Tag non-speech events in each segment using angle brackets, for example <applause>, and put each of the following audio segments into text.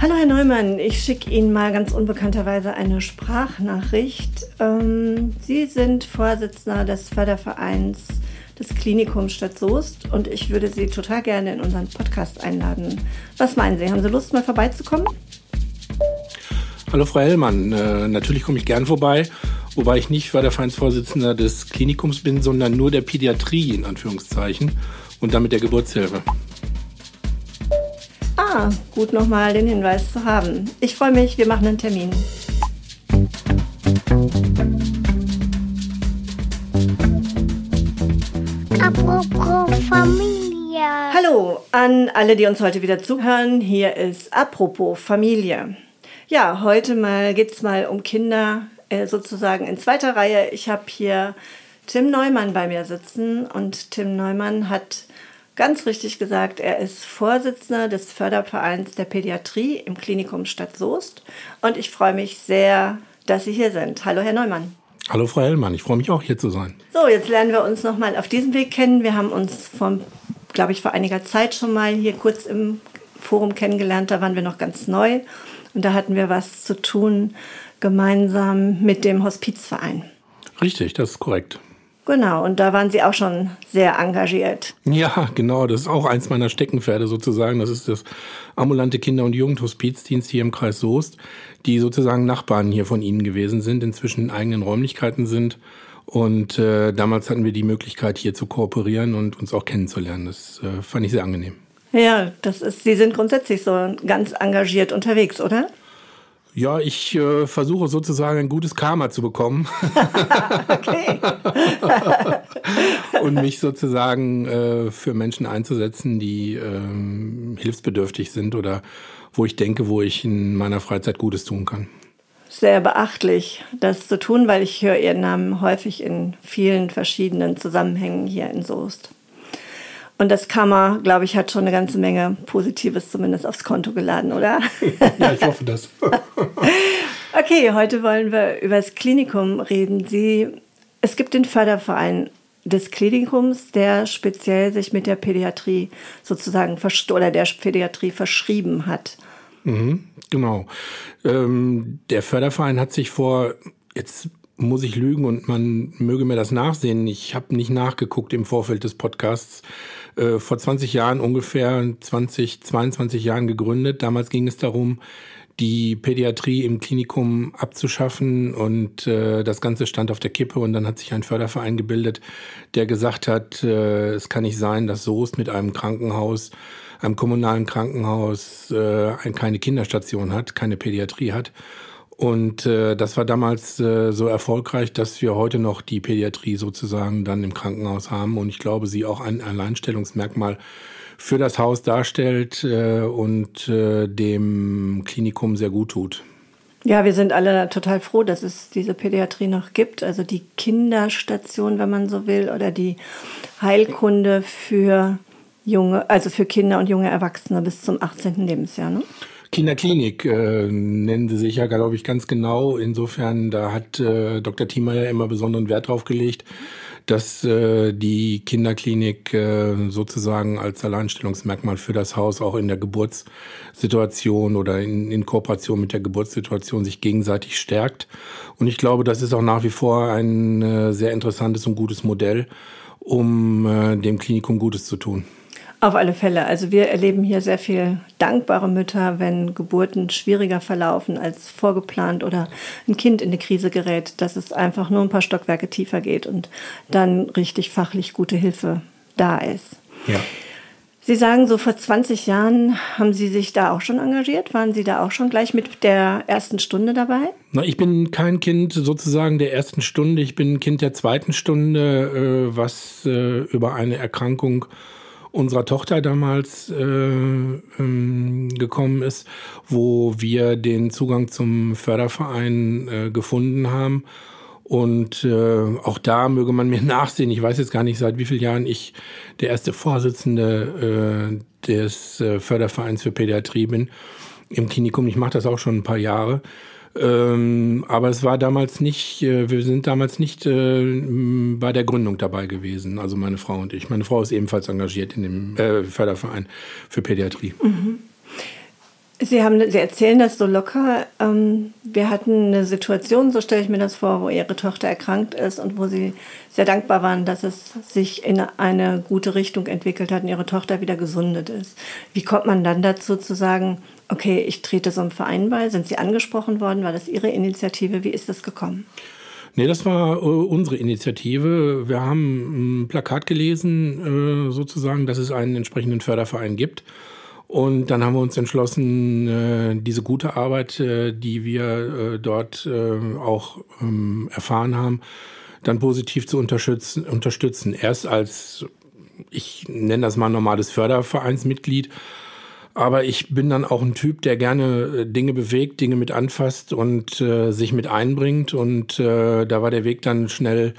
Hallo Herr Neumann, ich schicke Ihnen mal ganz unbekannterweise eine Sprachnachricht. Ähm, Sie sind Vorsitzender des Fördervereins des Klinikums Stadt Soest und ich würde Sie total gerne in unseren Podcast einladen. Was meinen Sie, haben Sie Lust mal vorbeizukommen? Hallo Frau Hellmann, äh, natürlich komme ich gern vorbei, wobei ich nicht Fördervereinsvorsitzender des Klinikums bin, sondern nur der Pädiatrie in Anführungszeichen und damit der Geburtshilfe. Gut nochmal den Hinweis zu haben. Ich freue mich, wir machen einen Termin. Apropos Familie. Hallo an alle, die uns heute wieder zuhören. Hier ist Apropos Familie. Ja, heute mal geht's mal um Kinder äh, sozusagen in zweiter Reihe. Ich habe hier Tim Neumann bei mir sitzen und Tim Neumann hat ganz richtig gesagt, er ist Vorsitzender des Fördervereins der Pädiatrie im Klinikum Stadt Soest und ich freue mich sehr, dass Sie hier sind. Hallo, Herr Neumann. Hallo Frau Hellmann, ich freue mich auch hier zu sein. So, jetzt lernen wir uns nochmal auf diesem Weg kennen. Wir haben uns vom, glaube ich, vor einiger Zeit schon mal hier kurz im Forum kennengelernt. Da waren wir noch ganz neu und da hatten wir was zu tun gemeinsam mit dem Hospizverein. Richtig, das ist korrekt. Genau, und da waren Sie auch schon sehr engagiert. Ja, genau, das ist auch eins meiner Steckenpferde sozusagen. Das ist das ambulante Kinder- und Jugendhospizdienst hier im Kreis Soest, die sozusagen Nachbarn hier von Ihnen gewesen sind, inzwischen in eigenen Räumlichkeiten sind. Und äh, damals hatten wir die Möglichkeit, hier zu kooperieren und uns auch kennenzulernen. Das äh, fand ich sehr angenehm. Ja, das ist, Sie sind grundsätzlich so ganz engagiert unterwegs, oder? Ja, ich äh, versuche sozusagen ein gutes Karma zu bekommen. <laughs> okay. <laughs> und mich sozusagen äh, für Menschen einzusetzen, die ähm, hilfsbedürftig sind oder wo ich denke, wo ich in meiner Freizeit Gutes tun kann. Sehr beachtlich, das zu tun, weil ich höre Ihren Namen häufig in vielen verschiedenen Zusammenhängen hier in Soest. Und das Kammer, glaube ich, hat schon eine ganze Menge Positives zumindest aufs Konto geladen, oder? <laughs> ja, ich hoffe das. <laughs> okay, heute wollen wir über das Klinikum reden. Sie, es gibt den Förderverein des Klinikums, der speziell sich mit der Pädiatrie sozusagen oder der Pädiatrie verschrieben hat. Mhm, genau. Ähm, der Förderverein hat sich vor jetzt muss ich lügen und man möge mir das nachsehen. Ich habe nicht nachgeguckt im Vorfeld des Podcasts. Äh, vor 20 Jahren, ungefähr 20, 22 Jahren gegründet. Damals ging es darum, die Pädiatrie im Klinikum abzuschaffen und äh, das Ganze stand auf der Kippe und dann hat sich ein Förderverein gebildet, der gesagt hat, äh, es kann nicht sein, dass Soest mit einem Krankenhaus, einem kommunalen Krankenhaus äh, keine Kinderstation hat, keine Pädiatrie hat und äh, das war damals äh, so erfolgreich, dass wir heute noch die Pädiatrie sozusagen dann im Krankenhaus haben. Und ich glaube, sie auch ein Alleinstellungsmerkmal für das Haus darstellt äh, und äh, dem Klinikum sehr gut tut. Ja, wir sind alle total froh, dass es diese Pädiatrie noch gibt. Also die Kinderstation, wenn man so will, oder die Heilkunde für junge, also für Kinder und junge Erwachsene bis zum 18. Lebensjahr. Ne? Kinderklinik äh, nennen sie sich ja, glaube ich, ganz genau. Insofern, da hat äh, Dr. Thiemer ja immer besonderen Wert drauf gelegt, dass äh, die Kinderklinik äh, sozusagen als Alleinstellungsmerkmal für das Haus auch in der Geburtssituation oder in, in Kooperation mit der Geburtssituation sich gegenseitig stärkt. Und ich glaube, das ist auch nach wie vor ein äh, sehr interessantes und gutes Modell, um äh, dem Klinikum Gutes zu tun. Auf alle Fälle. Also wir erleben hier sehr viel dankbare Mütter, wenn Geburten schwieriger verlaufen als vorgeplant oder ein Kind in eine Krise gerät, dass es einfach nur ein paar Stockwerke tiefer geht und dann richtig fachlich gute Hilfe da ist. Ja. Sie sagen, so vor 20 Jahren haben Sie sich da auch schon engagiert? Waren Sie da auch schon gleich mit der ersten Stunde dabei? Na, ich bin kein Kind sozusagen der ersten Stunde. Ich bin ein Kind der zweiten Stunde, äh, was äh, über eine Erkrankung unserer Tochter damals äh, ähm, gekommen ist, wo wir den Zugang zum Förderverein äh, gefunden haben. Und äh, auch da möge man mir <laughs> nachsehen. Ich weiß jetzt gar nicht, seit wie vielen Jahren ich der erste Vorsitzende äh, des äh, Fördervereins für Pädiatrie bin im Klinikum. Ich mache das auch schon ein paar Jahre. Ähm, aber es war damals nicht, äh, wir sind damals nicht äh, bei der Gründung dabei gewesen, also meine Frau und ich. Meine Frau ist ebenfalls engagiert in dem äh, Förderverein für Pädiatrie. Mhm. Sie, haben, Sie erzählen das so locker. Ähm, wir hatten eine Situation, so stelle ich mir das vor, wo Ihre Tochter erkrankt ist und wo Sie sehr dankbar waren, dass es sich in eine gute Richtung entwickelt hat und Ihre Tochter wieder gesundet ist. Wie kommt man dann dazu zu sagen, okay, ich trete so einem Verein bei? Sind Sie angesprochen worden? War das Ihre Initiative? Wie ist das gekommen? Nee, das war äh, unsere Initiative. Wir haben ein Plakat gelesen, äh, sozusagen, dass es einen entsprechenden Förderverein gibt. Und dann haben wir uns entschlossen, äh, diese gute Arbeit, äh, die wir äh, dort auch ähm, erfahren haben, dann positiv zu unterstützen. unterstützen. Erst als, ich nenne das mal normales Fördervereinsmitglied, aber ich bin dann auch ein Typ, der gerne Dinge bewegt, Dinge mit anfasst und äh, sich mit einbringt. Und äh, da war der Weg dann schnell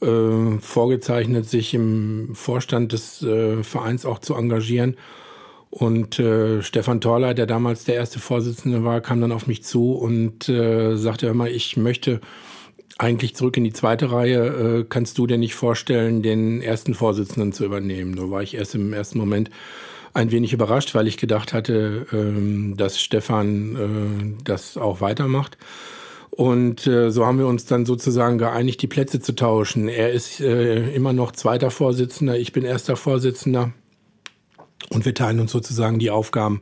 äh, vorgezeichnet, sich im Vorstand des äh, Vereins auch zu engagieren. Und äh, Stefan Torler, der damals der erste Vorsitzende war, kam dann auf mich zu und äh, sagte immer, ich möchte eigentlich zurück in die zweite Reihe. Äh, kannst du dir nicht vorstellen, den ersten Vorsitzenden zu übernehmen? Da war ich erst im ersten Moment ein wenig überrascht, weil ich gedacht hatte, äh, dass Stefan äh, das auch weitermacht. Und äh, so haben wir uns dann sozusagen geeinigt, die Plätze zu tauschen. Er ist äh, immer noch zweiter Vorsitzender, ich bin erster Vorsitzender. Und wir teilen uns sozusagen die Aufgaben,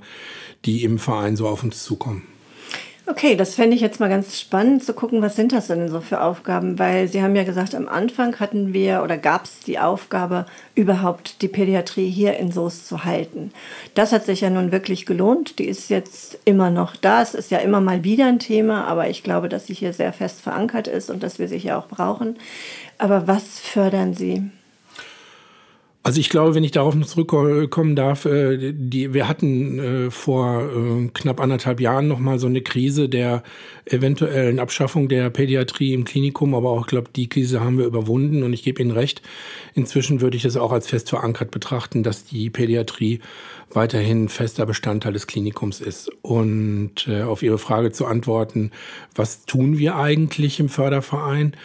die im Verein so auf uns zukommen. Okay, das fände ich jetzt mal ganz spannend zu gucken, was sind das denn so für Aufgaben? Weil Sie haben ja gesagt, am Anfang hatten wir oder gab es die Aufgabe, überhaupt die Pädiatrie hier in Soest zu halten. Das hat sich ja nun wirklich gelohnt. Die ist jetzt immer noch da. Es ist ja immer mal wieder ein Thema, aber ich glaube, dass sie hier sehr fest verankert ist und dass wir sie hier auch brauchen. Aber was fördern Sie? Also ich glaube, wenn ich darauf noch zurückkommen darf, äh, die, wir hatten äh, vor äh, knapp anderthalb Jahren noch mal so eine Krise der eventuellen Abschaffung der Pädiatrie im Klinikum, aber auch, ich glaube, die Krise haben wir überwunden und ich gebe Ihnen recht. Inzwischen würde ich das auch als fest verankert betrachten, dass die Pädiatrie weiterhin fester Bestandteil des Klinikums ist. Und auf Ihre Frage zu antworten, was tun wir eigentlich im Förderverein?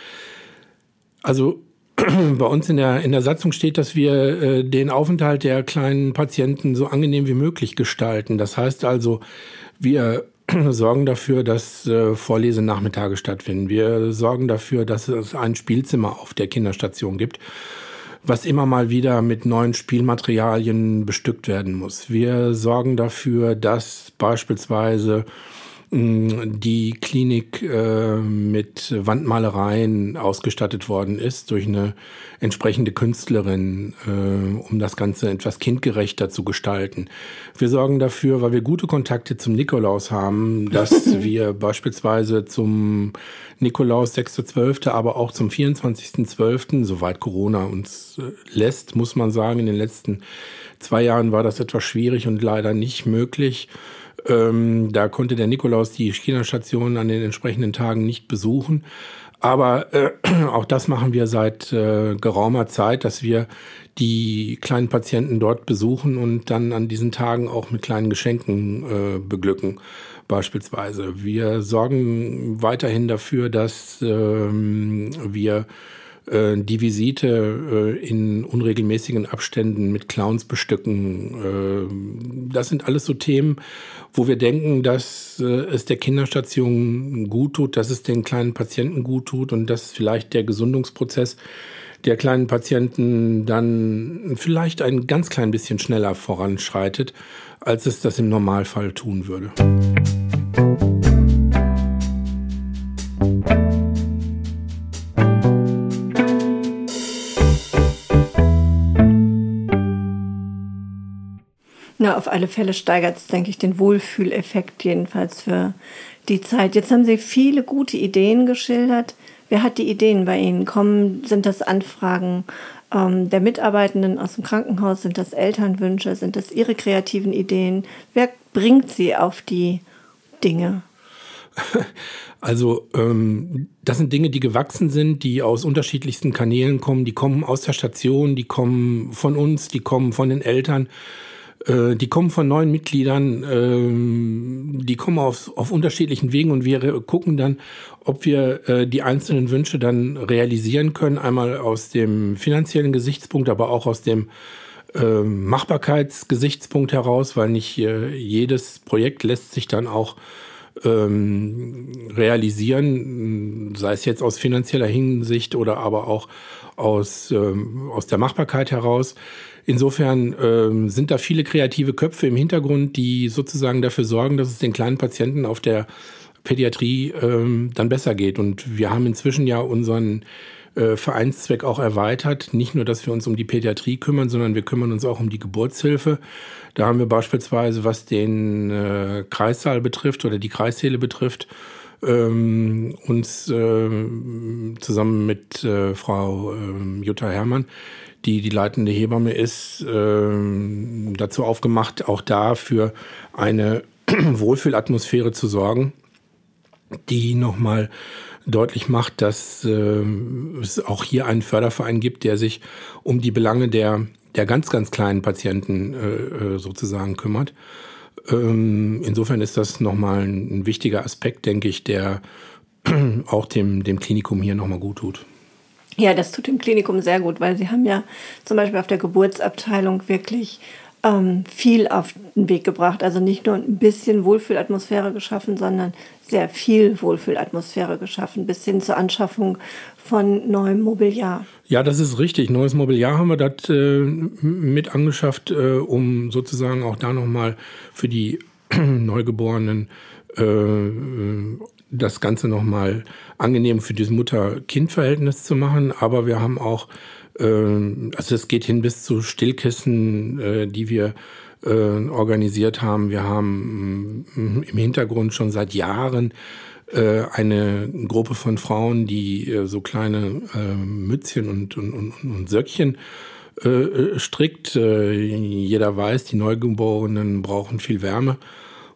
Also bei uns in der, in der Satzung steht, dass wir äh, den Aufenthalt der kleinen Patienten so angenehm wie möglich gestalten. Das heißt also, wir <clears throat> sorgen dafür, dass äh, Vorlesenachmittage stattfinden. Wir sorgen dafür, dass es ein Spielzimmer auf der Kinderstation gibt, was immer mal wieder mit neuen Spielmaterialien bestückt werden muss. Wir sorgen dafür, dass beispielsweise die Klinik äh, mit Wandmalereien ausgestattet worden ist durch eine entsprechende Künstlerin, äh, um das Ganze etwas kindgerechter zu gestalten. Wir sorgen dafür, weil wir gute Kontakte zum Nikolaus haben, dass <laughs> wir beispielsweise zum Nikolaus 6.12., aber auch zum 24.12., soweit Corona uns äh, lässt, muss man sagen, in den letzten zwei Jahren war das etwas schwierig und leider nicht möglich ähm, da konnte der Nikolaus die Kinderstation an den entsprechenden Tagen nicht besuchen. Aber äh, <clears throat> auch das machen wir seit äh, geraumer Zeit, dass wir die kleinen Patienten dort besuchen und dann an diesen Tagen auch mit kleinen Geschenken äh, beglücken. Beispielsweise. Wir sorgen weiterhin dafür, dass ähm, wir äh, die Visite äh, in unregelmäßigen Abständen mit Clowns bestücken. Äh, das sind alles so Themen, wo wir denken, dass äh, es der Kinderstation gut tut, dass es den kleinen Patienten gut tut und dass vielleicht der Gesundungsprozess der kleinen Patienten dann vielleicht ein ganz klein bisschen schneller voranschreitet, als es das im Normalfall tun würde. Na, auf alle Fälle steigert es, denke ich, den Wohlfühleffekt jedenfalls für die Zeit. Jetzt haben Sie viele gute Ideen geschildert. Wer hat die Ideen bei Ihnen? Kommen, sind das Anfragen ähm, der Mitarbeitenden aus dem Krankenhaus? Sind das Elternwünsche? Sind das Ihre kreativen Ideen? Wer bringt Sie auf die Dinge? <laughs> Also ähm, das sind Dinge, die gewachsen sind, die aus unterschiedlichsten Kanälen kommen. Die kommen aus der Station, die kommen von uns, die kommen von den Eltern. Äh, die kommen von neuen Mitgliedern, ähm, die kommen auf, auf unterschiedlichen Wegen und wir gucken dann, ob wir äh, die einzelnen Wünsche dann realisieren können. Einmal aus dem finanziellen Gesichtspunkt, aber auch aus dem äh, Machbarkeitsgesichtspunkt heraus, weil nicht äh, jedes Projekt lässt sich dann auch ähm, realisieren, sei es jetzt aus finanzieller Hinsicht oder aber auch aus, ähm, aus der Machbarkeit heraus. Insofern ähm, sind da viele kreative Köpfe im Hintergrund, die sozusagen dafür sorgen, dass es den kleinen Patienten auf der Pädiatrie ähm, dann besser geht. Und wir haben inzwischen ja unseren äh, Vereinszweck auch erweitert. Nicht nur, dass wir uns um die Pädiatrie kümmern, sondern wir kümmern uns auch um die Geburtshilfe. Da haben wir beispielsweise, was den äh, Kreissaal betrifft oder die Kreissäle betrifft, ähm, uns äh, zusammen mit äh, Frau äh, Jutta Herrmann, die die leitende Hebamme ist, äh, dazu aufgemacht, auch da für eine <clears throat> Wohlfühlatmosphäre zu sorgen, die nochmal deutlich macht, dass äh, es auch hier einen Förderverein gibt, der sich um die Belange der, der ganz, ganz kleinen Patienten äh, äh sozusagen kümmert. Ähm, insofern ist das nochmal ein, ein wichtiger Aspekt, denke ich, der <clears throat> auch dem, dem Klinikum hier nochmal gut tut. Ja, das tut dem Klinikum sehr gut, weil sie haben ja zum Beispiel auf der Geburtsabteilung wirklich ähm, viel auf den Weg gebracht. Also nicht nur ein bisschen Wohlfühlatmosphäre geschaffen, sondern sehr viel Wohlfühlatmosphäre geschaffen, bis hin zur Anschaffung von neuem Mobiliar. Ja, das ist richtig. Neues Mobiliar haben wir dort äh, mit angeschafft, äh, um sozusagen auch da nochmal für die <clears throat> Neugeborenen äh, das Ganze nochmal angenehm für dieses Mutter-Kind-Verhältnis zu machen. Aber wir haben auch ähm, also es geht hin bis zu Stillkissen, äh, die wir äh, organisiert haben. Wir haben mm, im Hintergrund schon seit Jahren äh, eine Gruppe von Frauen, die so kleine Mützchen und, und, und, und Söckchen strickt. Jeder weiß, die Neugeborenen brauchen viel Wärme.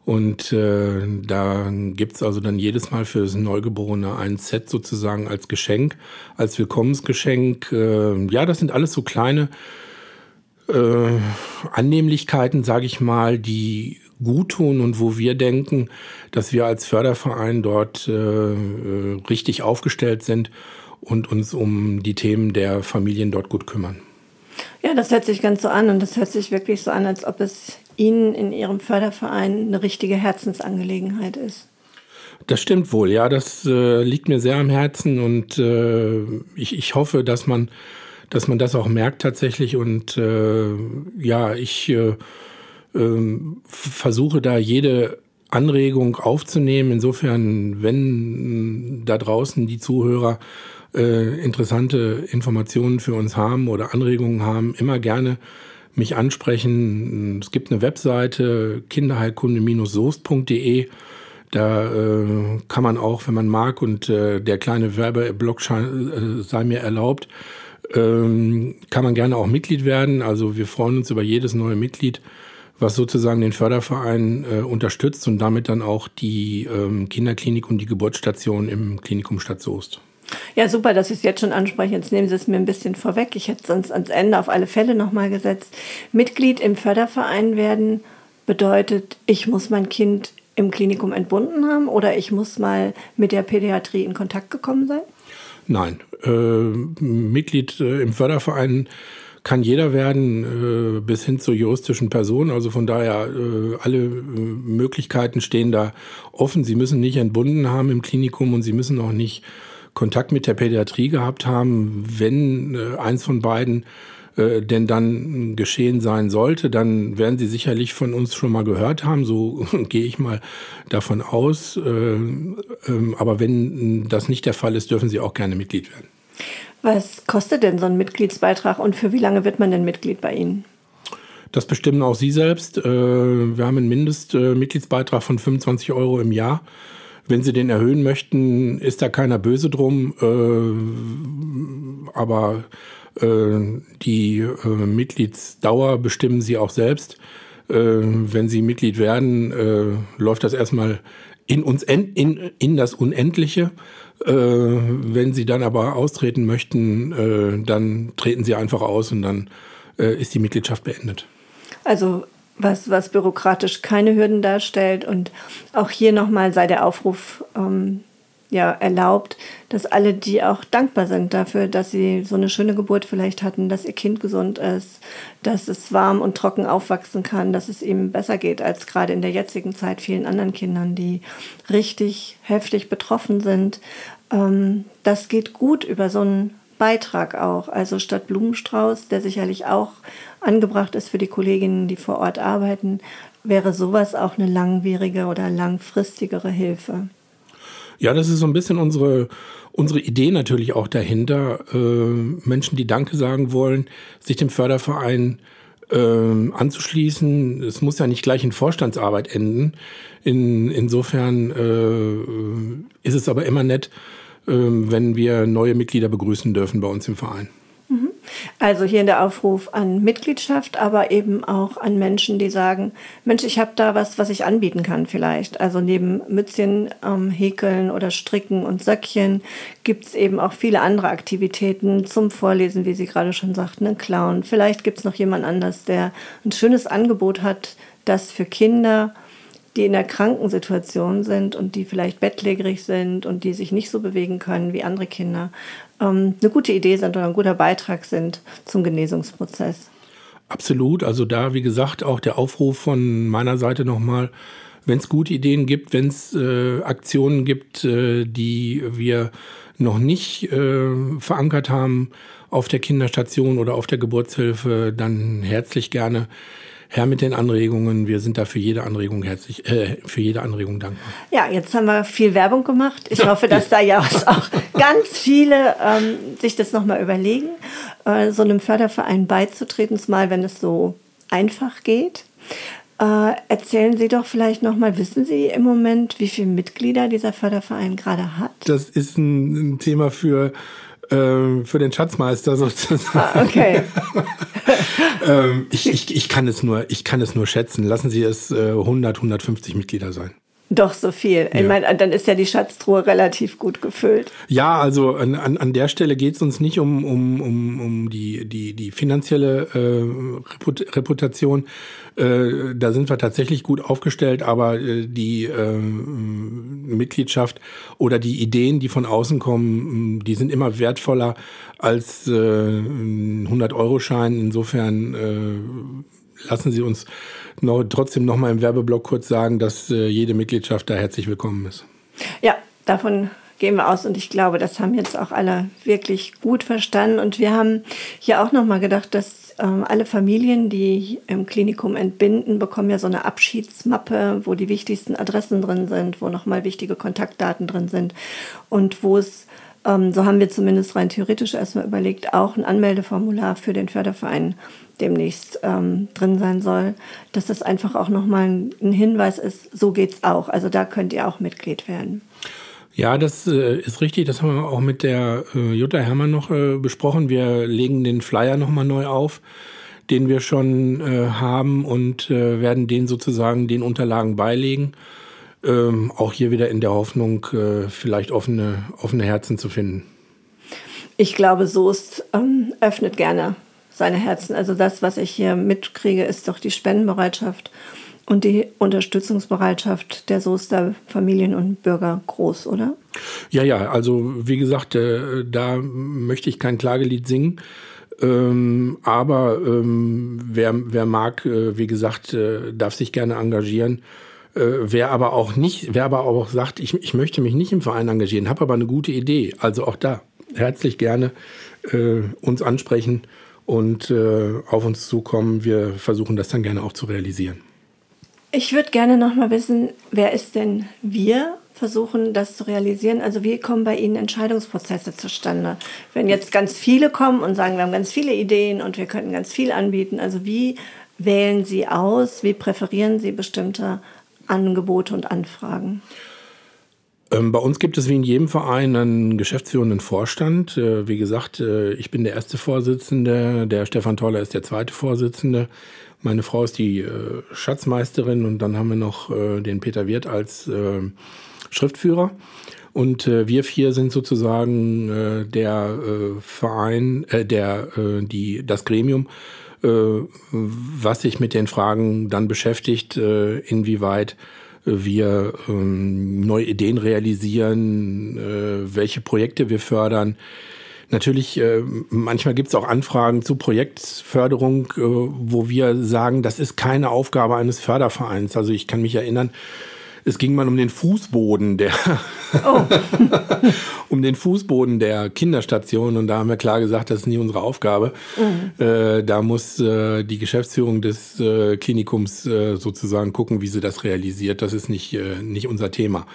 Und äh, da gibt's also dann jedes Mal für das Neugeborene ein Set sozusagen als Geschenk, als Willkommensgeschenk. Äh, ja, das sind alles so kleine äh, Annehmlichkeiten, sage ich mal, die gut tun und wo wir denken, dass wir als Förderverein dort äh, äh richtig aufgestellt sind und uns um die Themen der Familien dort gut kümmern. Ja, das hört sich ganz so an und das hört sich wirklich so an, als ob es Ihnen in Ihrem Förderverein eine richtige Herzensangelegenheit ist. Das stimmt wohl, ja, das äh, liegt mir sehr am Herzen und äh, ich, ich hoffe, dass man, dass man das auch merkt tatsächlich und äh, ja, ich äh, ähm, versuche da jede Anregung aufzunehmen. Insofern, wenn da draußen die Zuhörer äh, interessante Informationen für uns haben oder Anregungen haben, immer gerne mich ansprechen. Es gibt eine Webseite kinderheilkunde-soest.de. Da äh, kann man auch, wenn man mag und äh, der kleine Werbeblock äh, sei mir erlaubt, ähm, kann man gerne auch Mitglied werden. Also wir freuen uns über jedes neue Mitglied, was sozusagen den Förderverein äh, unterstützt und damit dann auch die ähm, Kinderklinik und die Geburtsstation im Klinikum Stadt Soest. Ja, super, dass Sie es jetzt schon ansprechen. Jetzt nehmen Sie es mir ein bisschen vorweg. Ich hätte sonst ans Ende auf alle Fälle nochmal gesetzt. Mitglied im Förderverein werden bedeutet, ich muss mein Kind im Klinikum entbunden haben oder ich muss mal mit der Pädiatrie in Kontakt gekommen sein? Nein. Äh, Mitglied äh, im Förderverein kann jeder werden, äh, bis hin zur juristischen Person. Also von daher, äh, alle äh, Möglichkeiten stehen da offen. Sie müssen nicht entbunden haben im Klinikum und Sie müssen auch nicht Kontakt mit der Pädiatrie gehabt haben, wenn äh, eins von beiden äh, denn dann geschehen sein sollte, dann werden Sie sicherlich von uns schon mal gehört haben. So <laughs> gehe ich mal davon aus. Äh, ähm, aber wenn das nicht der Fall ist, dürfen Sie auch gerne Mitglied werden. Was kostet denn so ein Mitgliedsbeitrag und für wie lange wird man denn Mitglied bei Ihnen? Das bestimmen auch Sie selbst. Äh, wir haben einen Mindestmitgliedsbeitrag von 25 Euro im Jahr. Wenn Sie den erhöhen möchten, ist da keiner böse drum. Äh, aber äh, die äh, Mitgliedsdauer bestimmen Sie auch selbst. Äh, wenn Sie Mitglied werden, äh, läuft das erstmal in, uns in, in, das Unendliche. Äh, wenn Sie dann aber austreten möchten, dann treten Sie einfach aus und dann ist die Mitgliedschaft beendet. Also was, was bürokratisch keine Hürden darstellt. Und auch hier nochmal sei der Aufruf, ähm, ja, erlaubt, dass alle, die auch dankbar sind dafür, dass sie so eine schöne Geburt vielleicht hatten, dass ihr Kind gesund ist, dass es warm und trocken aufwachsen kann, dass es ihm besser geht als gerade in der jetzigen Zeit vielen anderen Kindern, die richtig heftig betroffen sind. Ähm, das geht gut über so einen Beitrag auch. Also statt Blumenstrauß, der sicherlich auch angebracht ist für die Kolleginnen, die vor Ort arbeiten, wäre sowas auch eine langwierige oder langfristigere Hilfe. Ja, das ist so ein bisschen unsere, unsere Idee natürlich auch dahinter. Äh, Menschen, die Danke sagen wollen, sich dem Förderverein äh, anzuschließen. Es muss ja nicht gleich in Vorstandsarbeit enden. In, insofern äh, ist es aber immer nett, wenn wir neue Mitglieder begrüßen dürfen bei uns im Verein. Also hier in der Aufruf an Mitgliedschaft, aber eben auch an Menschen, die sagen, Mensch, ich habe da was, was ich anbieten kann vielleicht. Also neben Mützchen ähm, häkeln oder stricken und Söckchen gibt es eben auch viele andere Aktivitäten zum Vorlesen, wie Sie gerade schon sagten, ein Clown. Vielleicht gibt es noch jemand anders, der ein schönes Angebot hat, das für Kinder die in der Krankensituation sind und die vielleicht bettlägerig sind und die sich nicht so bewegen können wie andere Kinder, ähm, eine gute Idee sind oder ein guter Beitrag sind zum Genesungsprozess. Absolut. Also da, wie gesagt, auch der Aufruf von meiner Seite nochmal, wenn es gute Ideen gibt, wenn es äh, Aktionen gibt, äh, die wir noch nicht äh, verankert haben auf der Kinderstation oder auf der Geburtshilfe, dann herzlich gerne her mit den Anregungen. Wir sind da für jede Anregung herzlich, äh, für jede Anregung dankbar. Ja, jetzt haben wir viel Werbung gemacht. Ich hoffe, dass da ja auch <laughs> ganz viele ähm, sich das nochmal überlegen, äh, so einem Förderverein beizutreten, zumal wenn es so einfach geht. Äh, erzählen Sie doch vielleicht nochmal, wissen Sie im Moment, wie viele Mitglieder dieser Förderverein gerade hat? Das ist ein, ein Thema für äh, für den Schatzmeister sozusagen. Ah, okay. <laughs> ähm, ich, ich, ich, kann es nur, ich kann es nur schätzen. Lassen Sie es äh, 100, 150 Mitglieder sein. Doch, so viel. Ja. Ich meine, dann ist ja die Schatztruhe relativ gut gefüllt. Ja, also an, an, an der Stelle geht es uns nicht um, um, um, um die, die, die finanzielle äh, Reputation. Äh, da sind wir tatsächlich gut aufgestellt, aber äh, die äh, Mitgliedschaft oder die Ideen, die von außen kommen, die sind immer wertvoller als äh, ein 100-Euro-Schein. Insofern äh, lassen Sie uns noch, trotzdem noch mal im Werbeblock kurz sagen, dass äh, jede Mitgliedschaft da herzlich willkommen ist. Ja, davon gehen wir aus und ich glaube, das haben jetzt auch alle wirklich gut verstanden und wir haben hier auch noch mal gedacht, dass ähm, alle Familien, die im Klinikum entbinden, bekommen ja so eine Abschiedsmappe, wo die wichtigsten Adressen drin sind, wo noch mal wichtige Kontaktdaten drin sind und wo es ähm, so haben wir zumindest rein theoretisch erstmal überlegt, auch ein Anmeldeformular für den Förderverein demnächst ähm, drin sein soll, dass das einfach auch nochmal ein, Hinweis ist, so geht's auch. Also da könnt ihr auch Mitglied werden. Ja, das äh, ist richtig. Das haben wir auch mit der äh, Jutta Hermann noch äh, besprochen. Wir legen den Flyer nochmal neu auf, den wir schon haben und werden den sozusagen den Unterlagen beilegen. Ähm, auch hier wieder in der Hoffnung, äh, vielleicht offene, offene Herzen zu finden. Ich glaube, Soest ähm, öffnet gerne seine Herzen. Also das, was ich hier mitkriege, ist doch die Spendenbereitschaft und die Unterstützungsbereitschaft der Soester Familien und Bürger groß, oder? Ja, ja, also wie gesagt, äh, da möchte ich kein Klagelied singen. Ähm, aber ähm, wer, wer mag, äh, wie gesagt, äh, darf sich gerne engagieren. Äh, wer aber auch nicht, wer aber auch sagt, ich, ich möchte mich nicht im Verein engagieren, habe aber eine gute Idee. Also auch da herzlich gerne äh, uns ansprechen und äh, auf uns zukommen. Wir versuchen das dann gerne auch zu realisieren. Ich würde gerne noch mal wissen, wer ist denn wir versuchen, das zu realisieren? Also wie kommen bei Ihnen Entscheidungsprozesse zustande? Wenn jetzt ganz viele kommen und sagen, wir haben ganz viele Ideen und wir könnten ganz viel anbieten, also wie wählen Sie aus? Wie präferieren Sie bestimmte Angebote und Anfragen? Ähm, bei uns gibt es wie in jedem Verein einen geschäftsführenden Vorstand. Äh, wie gesagt, äh, ich bin der erste Vorsitzende, der Stefan Toller ist der zweite Vorsitzende. Meine Frau ist die äh, Schatzmeisterin und dann haben wir noch den Peter Wirth als Schriftführer. Und wir vier sind sozusagen der Verein, der, die, das Gremium, was sich mit den Fragen dann beschäftigt, inwieweit wir ähm, neue Ideen realisieren, äh, welche Projekte wir fördern. Natürlich, äh, manchmal gibt es auch Anfragen zu Projektförderung, äh, wo wir sagen, das ist keine Aufgabe eines Fördervereins. Also ich kann mich erinnern, es ging mal um den Fußboden der oh. <laughs> um den Fußboden der Kinderstation und da haben wir klar gesagt, das ist nie unsere Aufgabe. Mhm. Äh, da muss äh, die Geschäftsführung des äh, Klinikums äh, sozusagen gucken, wie sie das realisiert. Das ist nicht äh, nicht unser Thema.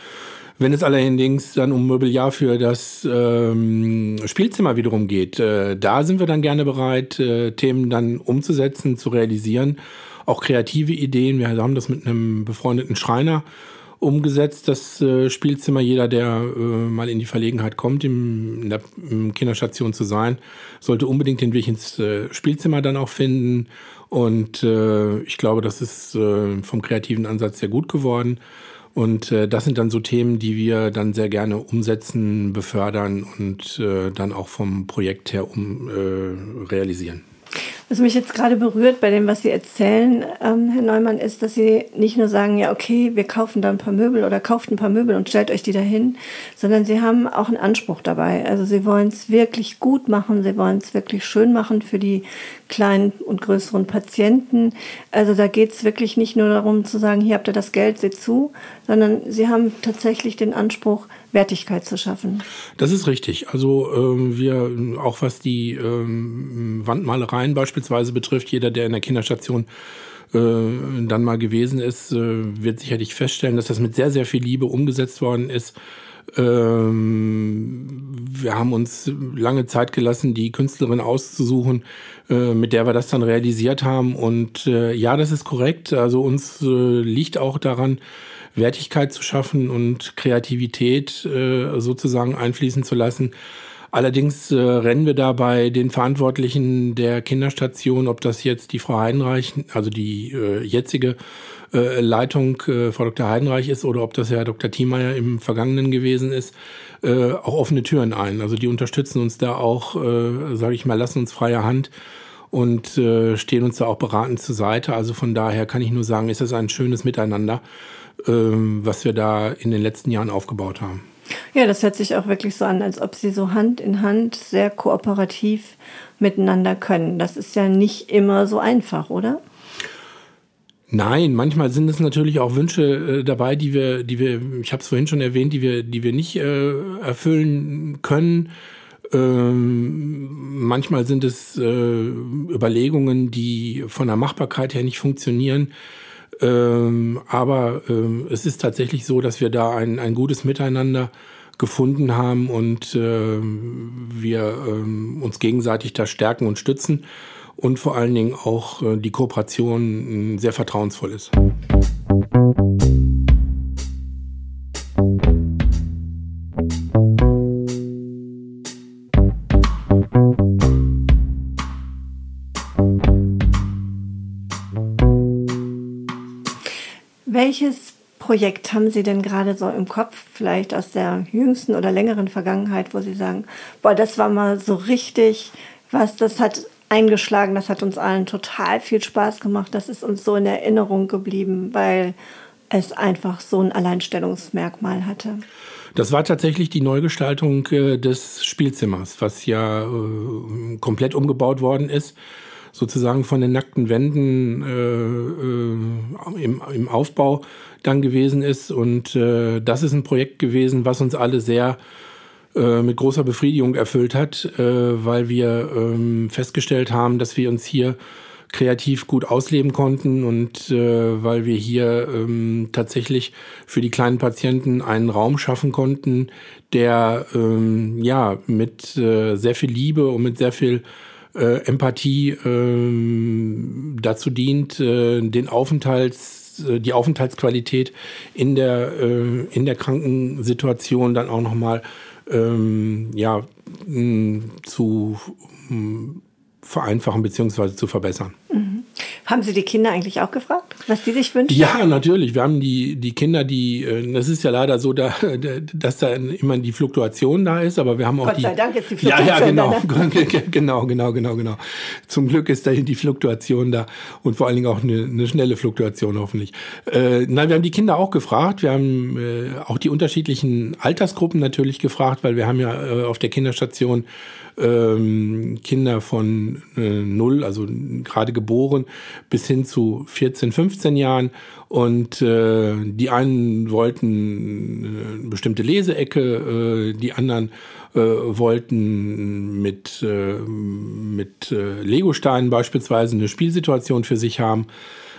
Wenn es allerdings dann um Mobiliar für das ähm, Spielzimmer wiederum geht, äh, da sind wir dann gerne bereit, äh, Themen dann umzusetzen, zu realisieren. Auch kreative Ideen. Wir haben das mit einem befreundeten Schreiner umgesetzt, das äh, Spielzimmer. Jeder, der äh, mal in die Verlegenheit kommt, im, in der im Kinderstation zu sein, sollte unbedingt den Weg ins äh, Spielzimmer dann auch finden. Und äh, ich glaube, das ist äh, vom kreativen Ansatz sehr gut geworden. Und äh, das sind dann so Themen, die wir dann sehr gerne umsetzen, befördern und äh, dann auch vom Projekt her um äh, realisieren. Was mich jetzt gerade berührt bei dem, was Sie erzählen, ähm, Herr Neumann, ist, dass Sie nicht nur sagen, ja, okay, wir kaufen da ein paar Möbel oder kauft ein paar Möbel und stellt euch die dahin, sondern Sie haben auch einen Anspruch dabei. Also Sie wollen es wirklich gut machen, Sie wollen es wirklich schön machen für die kleinen und größeren Patienten. Also da geht es wirklich nicht nur darum zu sagen, hier habt ihr das Geld, seht zu, sondern Sie haben tatsächlich den Anspruch, Wertigkeit zu schaffen. Das ist richtig. Also ähm, wir, auch was die ähm, Wandmalereien beispielsweise betrifft, jeder, der in der Kinderstation äh, dann mal gewesen ist, äh, wird sicherlich feststellen, dass das mit sehr, sehr viel Liebe umgesetzt worden ist. Ähm, wir haben uns lange Zeit gelassen, die Künstlerin auszusuchen, äh, mit der wir das dann realisiert haben. Und ja, das ist korrekt. Also uns liegt auch daran, Wertigkeit zu schaffen und Kreativität äh, sozusagen einfließen zu lassen. Allerdings äh, rennen wir da bei den Verantwortlichen der Kinderstation, ob das jetzt die Frau Heidenreich, also die äh, jetzige äh, Leitung äh, Frau Dr. Heidenreich ist oder ob das Herr Dr. Thiemeyer im Vergangenen gewesen ist, äh, auch offene Türen ein. Also die unterstützen uns da auch, äh, sage ich mal, lassen uns freie Hand und äh, stehen uns da auch beratend zur Seite. Also von daher kann ich nur sagen, ist das ein schönes Miteinander. Ähm, was wir da in den letzten Jahren aufgebaut haben. Ja, das hört sich auch wirklich so an, als ob Sie so Hand in Hand sehr kooperativ miteinander können. Das ist ja nicht immer so einfach, oder? Nein, manchmal sind es natürlich auch Wünsche äh, dabei, die wir, die wir, ich habe es vorhin schon erwähnt, die wir, die wir nicht äh, erfüllen können. Ähm, manchmal sind es äh, Überlegungen, die von der Machbarkeit her nicht funktionieren. Ähm, aber ähm, es ist tatsächlich so, dass wir da ein, ein gutes Miteinander gefunden haben und äh, wir äh, uns gegenseitig da stärken und stützen und vor allen Dingen auch äh, die Kooperation äh, sehr vertrauensvoll ist. Welches Projekt haben Sie denn gerade so im Kopf, vielleicht aus der jüngsten oder längeren Vergangenheit, wo Sie sagen, boah, das war mal so richtig, was, das hat eingeschlagen, das hat uns allen total viel Spaß gemacht, das ist uns so in Erinnerung geblieben, weil es einfach so ein Alleinstellungsmerkmal hatte. Das war tatsächlich die Neugestaltung äh, des Spielzimmers, was ja äh, komplett umgebaut worden ist sozusagen von den nackten Wänden äh, äh, im, im Aufbau dann gewesen ist. Und äh, das ist ein Projekt gewesen, was uns alle sehr äh, mit großer Befriedigung erfüllt hat, äh, weil wir ähm, festgestellt haben, dass wir uns hier kreativ gut ausleben konnten und äh, weil wir hier ähm, tatsächlich für die kleinen Patienten einen Raum schaffen konnten, der ähm, ja mit sehr viel Liebe und mit sehr viel äh, Empathie äh, dazu dient, äh, den Aufenthalts, äh, die Aufenthaltsqualität in der, äh, in der Krankensituation dann auch nochmal ähm, ja, zu mh, vereinfachen bzw. zu verbessern. Mhm. Haben Sie die Kinder eigentlich auch gefragt, was die sich wünschen? Ja, natürlich. Wir haben die, die Kinder, die, äh, das ist ja leider so, da, <laughs> dass da immer die Fluktuation da ist, aber wir haben auch Gott die. sei Dank ist die Fluktuation Ja, ja, genau. ne? <laughs> genau, genau, genau, genau. Zum Glück ist da die Fluktuation da und vor allen Dingen auch eine, eine schnelle Fluktuation hoffentlich. Äh, nein, wir haben die Kinder auch gefragt. Wir haben äh, auch die unterschiedlichen Altersgruppen natürlich gefragt, weil wir haben ja äh, auf der Kinderstation ähm, Kinder von äh, null, also gerade geboren, bis hin zu 14, 15 Jahren. Und äh, die einen wollten eine bestimmte Leseecke, äh, die anderen äh, wollten mit, äh, mit äh, Legosteinen beispielsweise eine Spielsituation für sich haben.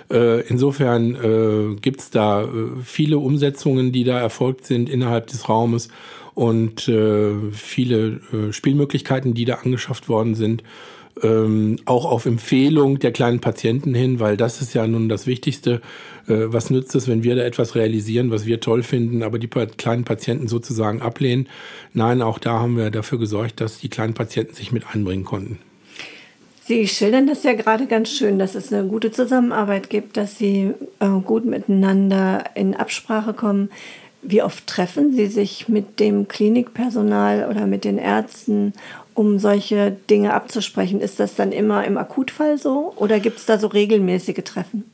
Äh, insofern äh, gibt es da äh, viele Umsetzungen, die da erfolgt sind innerhalb des Raumes und äh, viele äh, Spielmöglichkeiten, die da angeschafft worden sind. Ähm, auch auf Empfehlung der kleinen Patienten hin, weil das ist ja nun das Wichtigste. Äh, was nützt es, wenn wir da etwas realisieren, was wir toll finden, aber die kleinen Patienten sozusagen ablehnen? Nein, auch da haben wir dafür gesorgt, dass die kleinen Patienten sich mit einbringen konnten. Sie schildern das ja gerade ganz schön, dass es eine gute Zusammenarbeit gibt, dass Sie äh, gut miteinander in Absprache kommen. Wie oft treffen Sie sich mit dem Klinikpersonal oder mit den Ärzten, um solche Dinge abzusprechen? Ist das dann immer im Akutfall so oder gibt es da so regelmäßige Treffen?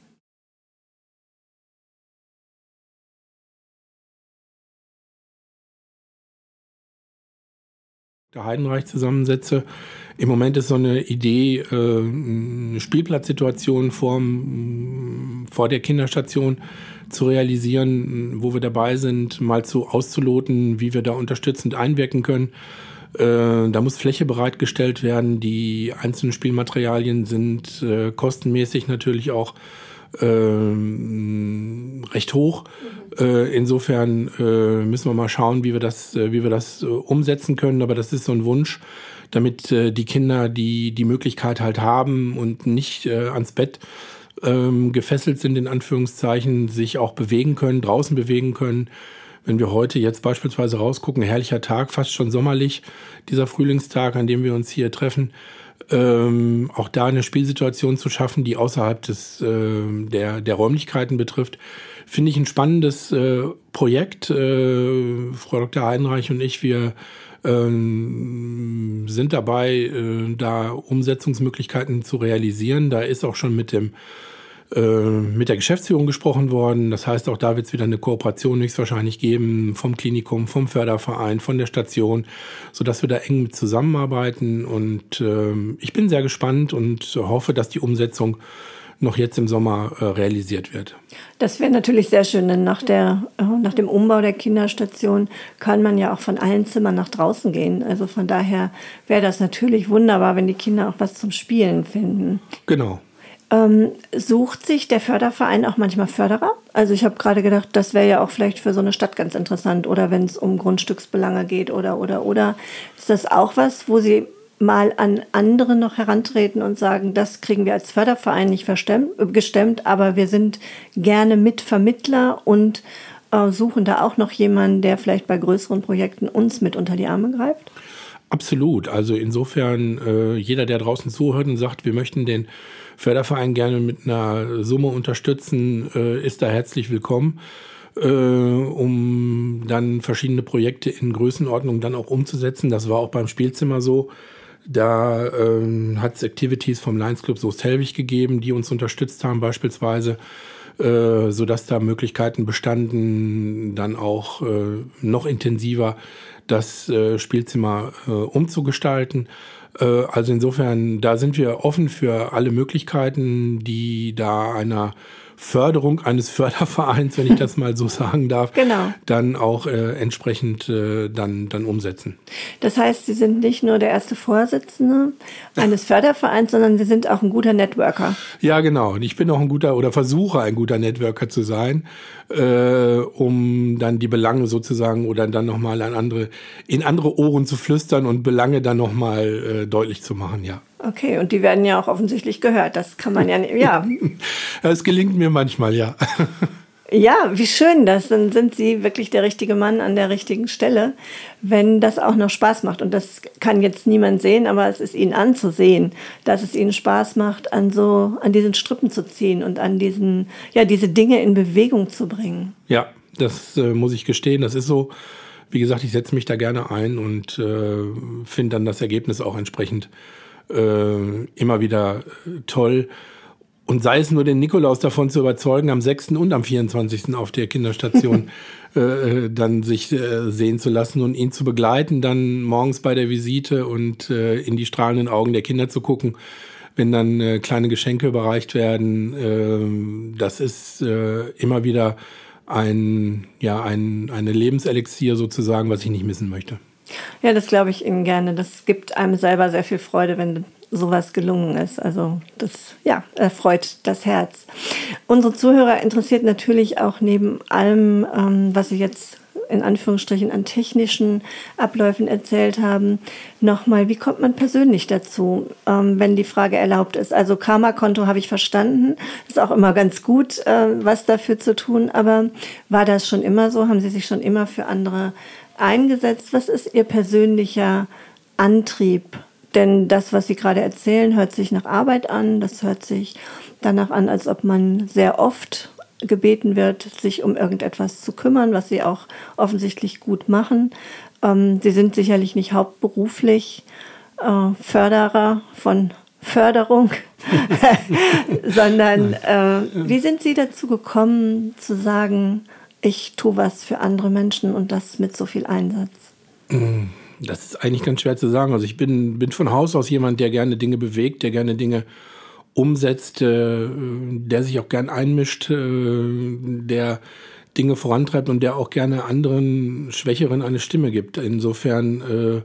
der Heidenreich-Zusammensätze. Im Moment ist so eine Idee, äh, eine Spielplatzsituation vor, vor der Kinderstation zu realisieren, wo wir dabei sind, mal zu auszuloten, wie wir da unterstützend einwirken können. Äh, da muss Fläche bereitgestellt werden. Die einzelnen Spielmaterialien sind äh, kostenmäßig natürlich auch ähm, recht hoch. Äh, insofern äh, müssen wir mal schauen, wie wir das, äh, wie wir das äh, umsetzen können. Aber das ist so ein Wunsch, damit äh, die Kinder, die die Möglichkeit halt haben und nicht ans Bett ähm, gefesselt sind, in Anführungszeichen, sich auch bewegen können, draußen bewegen können. Wenn wir heute jetzt beispielsweise rausgucken, herrlicher Tag, fast schon sommerlich, dieser Frühlingstag, an dem wir uns hier treffen, ähm, auch da eine Spielsituation zu schaffen, die außerhalb des, äh, der, der Räumlichkeiten betrifft, finde ich ein spannendes äh, Projekt. Äh, Frau Dr. Heidenreich und ich, wir ähm, sind dabei, äh, da Umsetzungsmöglichkeiten zu realisieren. Da ist auch schon mit dem mit der Geschäftsführung gesprochen worden. Das heißt, auch da wird es wieder eine Kooperation höchstwahrscheinlich geben vom Klinikum, vom Förderverein, von der Station, sodass wir da eng mit zusammenarbeiten. Und äh, ich bin sehr gespannt und hoffe, dass die Umsetzung noch jetzt im Sommer äh, realisiert wird. Das wäre natürlich sehr schön, denn nach, der, äh, nach dem Umbau der Kinderstation kann man ja auch von allen Zimmern nach draußen gehen. Also von daher wäre das natürlich wunderbar, wenn die Kinder auch was zum Spielen finden. Genau. Ähm, sucht sich der Förderverein auch manchmal Förderer? Also ich habe gerade gedacht, das wäre ja auch vielleicht für so eine Stadt ganz interessant oder wenn es um Grundstücksbelange geht oder oder oder. Ist das auch was, wo Sie mal an andere noch herantreten und sagen, das kriegen wir als Förderverein nicht gestemmt, aber wir sind gerne Mitvermittler und äh, suchen da auch noch jemanden, der vielleicht bei größeren Projekten uns mit unter die Arme greift? Absolut. Also insofern, äh, jeder, der draußen zuhört und sagt, wir möchten den Förderverein gerne mit einer Summe unterstützen, äh, ist da herzlich willkommen, äh, um dann verschiedene Projekte in Größenordnung dann auch umzusetzen. Das war auch beim Spielzimmer so. Da ähm, hat es Activities vom Lions Club Soest-Helwig gegeben, die uns unterstützt haben beispielsweise, äh, sodass da Möglichkeiten bestanden, dann auch äh, noch intensiver das äh, Spielzimmer äh, umzugestalten. Äh, also insofern, da sind wir offen für alle Möglichkeiten, die da einer Förderung eines Fördervereins, wenn ich das <laughs> mal so sagen darf, genau. dann auch äh, entsprechend äh, dann, dann umsetzen. Das heißt, Sie sind nicht nur der erste Vorsitzende eines <laughs> Fördervereins, sondern Sie sind auch ein guter Networker. Ja, genau. Und ich bin auch ein guter oder versuche ein guter Networker zu sein, äh, um dann die Belange sozusagen oder dann nochmal an andere, in andere Ohren zu flüstern und Belange dann nochmal äh, deutlich zu machen, ja. Okay, und die werden ja auch offensichtlich gehört. Das kann man ja, ja. <laughs> Es gelingt mir manchmal, ja. <laughs> Ja, wie schön das. Dann sind Sie wirklich der richtige Mann an der richtigen Stelle, wenn das auch noch Spaß macht. Und das kann jetzt niemand sehen, aber es ist Ihnen anzusehen, dass es Ihnen Spaß macht, an so, an diesen Strippen zu ziehen und an diesen, ja, diese Dinge in Bewegung zu bringen. Ja, das äh, muss ich gestehen. Das ist so. Wie gesagt, ich setze mich da gerne ein und äh, finde dann das Ergebnis auch entsprechend äh, immer wieder äh, toll. Und sei es nur den Nikolaus davon zu überzeugen, am 6. und am 24. auf der Kinderstation äh, <laughs> äh, dann sich äh, sehen zu lassen und ihn zu begleiten, dann morgens bei der Visite und äh, in die strahlenden Augen der Kinder zu gucken, wenn dann äh, kleine Geschenke überreicht werden. Äh, das ist äh, immer wieder ein, ja, ein, eine Lebenselixier sozusagen, was ich nicht missen möchte. Ja, das glaube ich Ihnen gerne. Das gibt einem selber sehr viel Freude, wenn sowas gelungen ist. Also das ja, erfreut das Herz. Unsere Zuhörer interessiert natürlich auch neben allem, ähm, was Sie jetzt in Anführungsstrichen an technischen Abläufen erzählt haben, nochmal, wie kommt man persönlich dazu, ähm, wenn die Frage erlaubt ist? Also Karma-Konto habe ich verstanden, ist auch immer ganz gut, äh, was dafür zu tun, aber war das schon immer so? Haben Sie sich schon immer für andere eingesetzt? Was ist Ihr persönlicher Antrieb denn das, was Sie gerade erzählen, hört sich nach Arbeit an. Das hört sich danach an, als ob man sehr oft gebeten wird, sich um irgendetwas zu kümmern, was Sie auch offensichtlich gut machen. Ähm, Sie sind sicherlich nicht hauptberuflich äh, Förderer von Förderung, <laughs> sondern äh, wie sind Sie dazu gekommen zu sagen, ich tue was für andere Menschen und das mit so viel Einsatz? Mm. Das ist eigentlich ganz schwer zu sagen. Also ich bin, bin von Haus aus jemand, der gerne Dinge bewegt, der gerne Dinge umsetzt, äh, der sich auch gern einmischt, äh, der Dinge vorantreibt und der auch gerne anderen Schwächeren eine Stimme gibt. Insofern äh,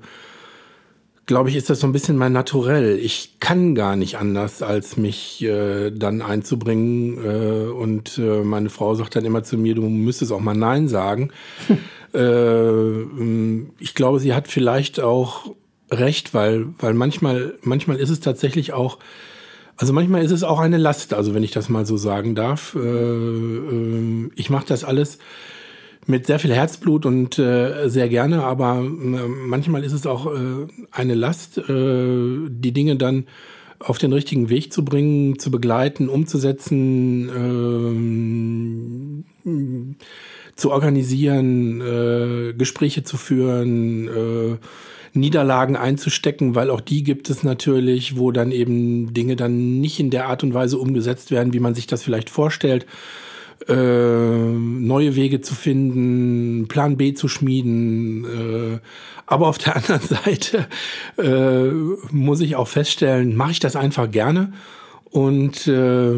glaube ich, ist das so ein bisschen mein Naturell. Ich kann gar nicht anders, als mich äh, dann einzubringen. Äh, und äh, meine Frau sagt dann immer zu mir, du müsstest auch mal Nein sagen. <laughs> Äh, ich glaube, sie hat vielleicht auch recht, weil, weil manchmal, manchmal ist es tatsächlich auch, also manchmal ist es auch eine Last, also wenn ich das mal so sagen darf. Äh, äh, ich mache das alles mit sehr viel Herzblut und äh, sehr gerne, aber äh, manchmal ist es auch äh, eine Last, äh, die Dinge dann auf den richtigen Weg zu bringen, zu begleiten, umzusetzen. Äh, zu organisieren, äh, Gespräche zu führen, äh, Niederlagen einzustecken, weil auch die gibt es natürlich, wo dann eben Dinge dann nicht in der Art und Weise umgesetzt werden, wie man sich das vielleicht vorstellt. Äh, neue Wege zu finden, Plan B zu schmieden. Äh, aber auf der <laughs> anderen Seite äh, muss ich auch feststellen, mache ich das einfach gerne. Und äh,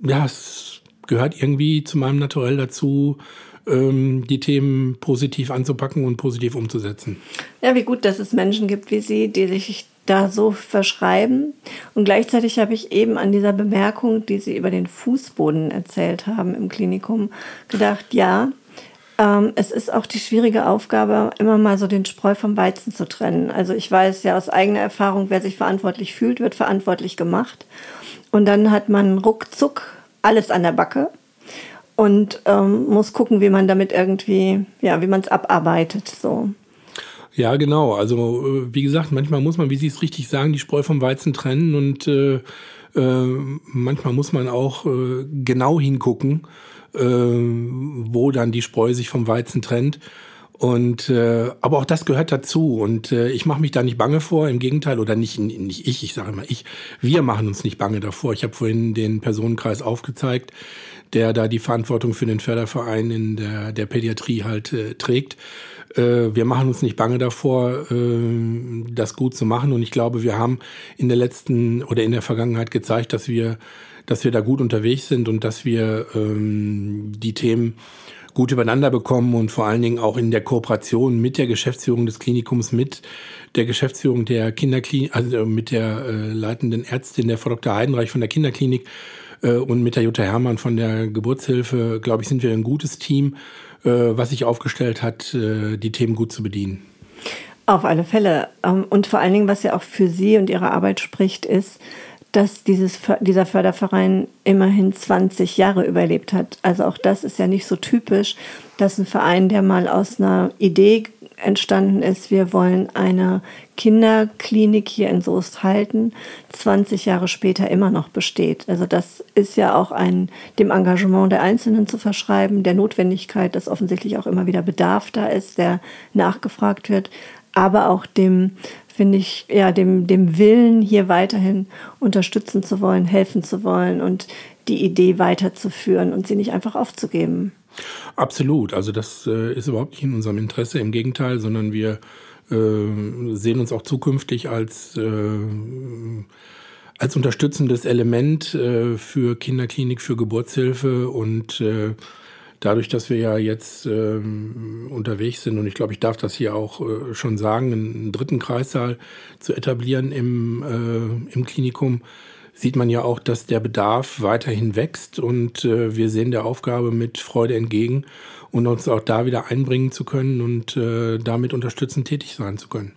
ja, es gehört irgendwie zu meinem Naturell dazu, ähm, die Themen positiv anzupacken und positiv umzusetzen. Ja, wie gut, dass es Menschen gibt wie Sie, die sich da so verschreiben. Und gleichzeitig habe ich eben an dieser Bemerkung, die Sie über den Fußboden erzählt haben im Klinikum, gedacht, ja, ähm, es ist auch die schwierige Aufgabe, immer mal so den Spreu vom Weizen zu trennen. Also ich weiß ja aus eigener Erfahrung, wer sich verantwortlich fühlt, wird verantwortlich gemacht. Und dann hat man ruckzuck alles an der Backe und ähm, muss gucken, wie man damit irgendwie, ja, wie man es abarbeitet. So. Ja, genau. Also äh, wie gesagt, manchmal muss man, wie Sie es richtig sagen, die Spreu vom Weizen trennen und äh, äh, manchmal muss man auch äh, genau hingucken, äh, wo dann die Spreu sich vom Weizen trennt. Und äh, aber auch das gehört dazu und äh, ich mache mich da nicht bange vor, im Gegenteil oder nicht nicht ich, ich sage immer ich, wir machen uns nicht bange davor. Ich habe vorhin den Personenkreis aufgezeigt der da die Verantwortung für den Förderverein in der, der Pädiatrie halt äh, trägt. Äh, wir machen uns nicht bange davor, äh, das gut zu machen. Und ich glaube, wir haben in der letzten oder in der Vergangenheit gezeigt, dass wir, dass wir da gut unterwegs sind und dass wir ähm, die Themen gut übereinander bekommen und vor allen Dingen auch in der Kooperation mit der Geschäftsführung des Klinikums, mit der Geschäftsführung der Kinderklinik, also mit der äh, leitenden Ärztin, der Frau Dr. Heidenreich von der Kinderklinik, und mit der Jutta Hermann von der Geburtshilfe, glaube ich, sind wir ein gutes Team, äh, was sich aufgestellt hat, äh, die Themen gut zu bedienen. Auf alle Fälle. Ähm, und vor allen Dingen, was ja auch für Sie und Ihre Arbeit spricht, ist, dass dieses, dieser Förderverein immerhin 20 Jahre überlebt hat. Also auch das ist ja nicht so typisch, dass ein Verein, der mal aus einer Idee entstanden ist, wir wollen eine Kinderklinik hier in Soest halten, 20 Jahre später immer noch besteht. Also das ist ja auch ein, dem Engagement der Einzelnen zu verschreiben, der Notwendigkeit, dass offensichtlich auch immer wieder Bedarf da ist, der nachgefragt wird, aber auch dem, finde ich, ja, dem, dem Willen, hier weiterhin unterstützen zu wollen, helfen zu wollen und die Idee weiterzuführen und sie nicht einfach aufzugeben. Absolut. Also das äh, ist überhaupt nicht in unserem Interesse. Im Gegenteil, sondern wir äh, sehen uns auch zukünftig als, äh, als unterstützendes Element äh, für Kinderklinik, für Geburtshilfe und äh, dadurch, dass wir ja jetzt ähm, unterwegs sind und ich glaube, ich darf das hier auch äh, schon sagen, einen dritten Kreissaal zu etablieren im, äh, im Klinikum, sieht man ja auch, dass der Bedarf weiterhin wächst und äh, wir sehen der Aufgabe mit Freude entgegen und uns auch da wieder einbringen zu können und äh, damit unterstützend tätig sein zu können.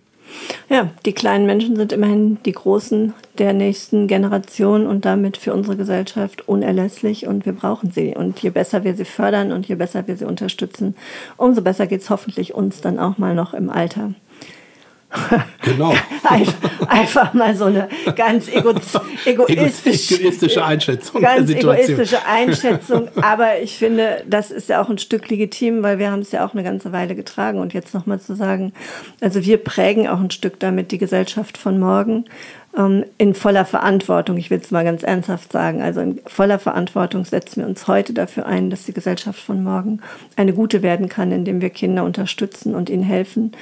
Ja, die kleinen Menschen sind immerhin die Großen der nächsten Generation und damit für unsere Gesellschaft unerlässlich und wir brauchen sie. Und je besser wir sie fördern und je besser wir sie unterstützen, umso besser geht es hoffentlich uns dann auch mal noch im Alter. <laughs> Genau. Einfach, mal so eine ganz ego egoistisch, egoistische Einschätzung. Ganz egoistische Einschätzung. <laughs> Aber ich finde, das ist ja auch ein Stück legitim, weil wir haben es ja auch eine ganze Weile getragen. Und jetzt nochmal zu sagen, also wir prägen auch ein Stück damit die Gesellschaft von morgen ähm, in voller Verantwortung. Ich will es mal ganz ernsthaft sagen. Also in voller Verantwortung setzen wir uns heute dafür ein, dass die Gesellschaft von morgen eine gute werden kann, indem wir Kinder unterstützen und ihnen helfen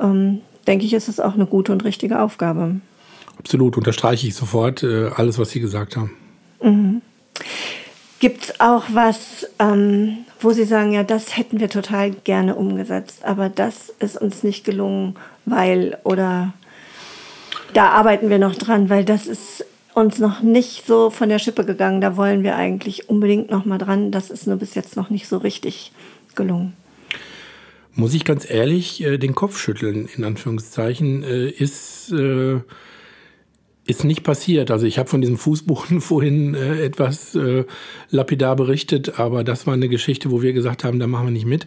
ähm, denke ich, ist es auch eine gute und richtige Aufgabe. Absolut, unterstreiche ich sofort äh, alles, was Sie gesagt haben. Mhm. Gibt es auch was, ähm, wo Sie sagen, ja, das hätten wir total gerne umgesetzt, aber das ist uns nicht gelungen, weil oder da arbeiten wir noch dran, weil das ist uns noch nicht so von der Schippe gegangen. Da wollen wir eigentlich unbedingt noch mal dran. Das ist nur bis jetzt noch nicht so richtig gelungen muss ich ganz ehrlich äh, den Kopf schütteln, in Anführungszeichen, äh, ist, äh, ist nicht passiert. Also ich habe von diesem Fußboden <laughs> vorhin äh, etwas äh, lapidar berichtet, aber das war eine Geschichte, wo wir gesagt haben, da machen wir nicht mit.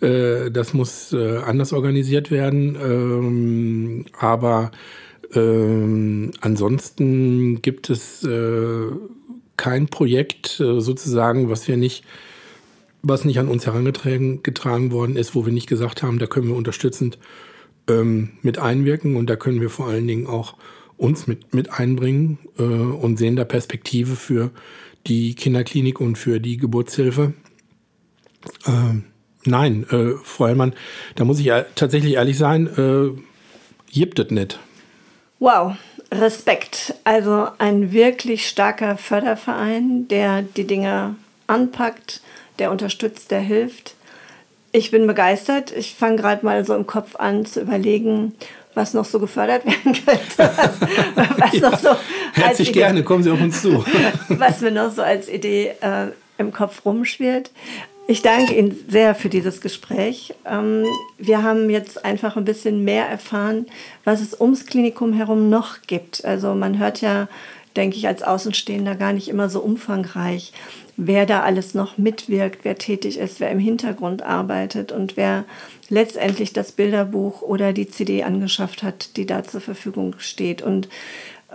Äh, das muss anders organisiert werden. Ähm, aber ähm, ansonsten gibt es kein Projekt sozusagen, was wir nicht was nicht an uns herangetragen getragen worden ist, wo wir nicht gesagt haben, da können wir unterstützend ähm, mit einwirken und da können wir vor allen Dingen auch uns mit, mit einbringen äh, und sehen da Perspektive für die Kinderklinik und für die Geburtshilfe. Äh, nein, äh, Frau Hellmann, da muss ich ja tatsächlich ehrlich sein, äh, gibt es nicht. Wow, Respekt. Also ein wirklich starker Förderverein, der die Dinge anpackt, der unterstützt, der hilft. Ich bin begeistert. Ich fange gerade mal so im Kopf an zu überlegen, was noch so gefördert <laughs> werden könnte. Was, was ja, noch so herzlich Idee, gerne, kommen Sie auf uns zu. <laughs> was mir noch so als Idee äh, im Kopf rumschwirrt. Ich danke Ihnen sehr für dieses Gespräch. Ähm, wir haben jetzt einfach ein bisschen mehr erfahren, was es ums Klinikum herum noch gibt. Also man hört ja, denke ich, als Außenstehender gar nicht immer so umfangreich, wer da alles noch mitwirkt, wer tätig ist, wer im Hintergrund arbeitet und wer letztendlich das Bilderbuch oder die CD angeschafft hat, die da zur Verfügung steht. Und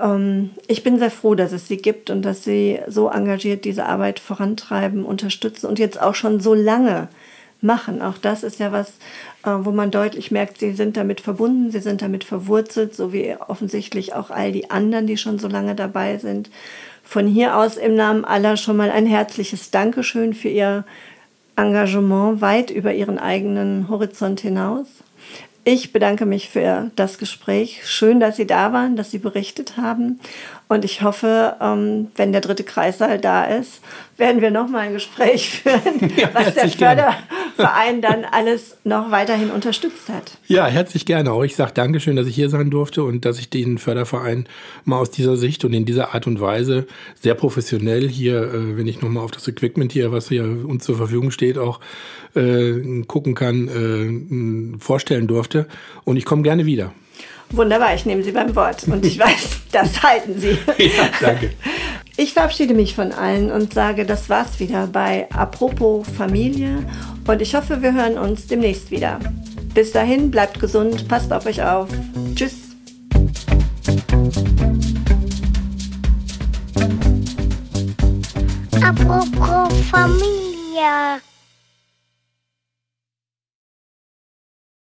ähm, ich bin sehr froh, dass es sie gibt und dass sie so engagiert diese Arbeit vorantreiben, unterstützen und jetzt auch schon so lange machen. Auch das ist ja was, äh, wo man deutlich merkt, sie sind damit verbunden, sie sind damit verwurzelt, so wie offensichtlich auch all die anderen, die schon so lange dabei sind. Von hier aus im Namen aller schon mal ein herzliches Dankeschön für Ihr Engagement weit über Ihren eigenen Horizont hinaus. Ich bedanke mich für das Gespräch. Schön, dass Sie da waren, dass Sie berichtet haben. Und ich hoffe, ähm, wenn der dritte Kreissaal da ist, werden wir noch mal ein Gespräch <laughs> führen, ja, was der Förderverein dann alles noch weiterhin unterstützt hat. Ja, herzlich gerne. Auch ich sage Dankeschön, dass ich hier sein durfte und dass ich den Förderverein mal aus dieser Sicht und in dieser Art und Weise sehr professionell hier, äh, wenn ich noch mal auf das Equipment hier, was hier uns zur Verfügung steht, auch äh, gucken kann, äh, vorstellen durfte. Und ich komme gerne wieder. Wunderbar, ich nehme Sie beim Wort. Und ich weiß, <laughs> Das halten Sie. Ja, danke. Ich verabschiede mich von allen und sage, das war's wieder bei Apropos Familie und ich hoffe, wir hören uns demnächst wieder. Bis dahin, bleibt gesund, passt auf euch auf. Tschüss. Apropos Familie.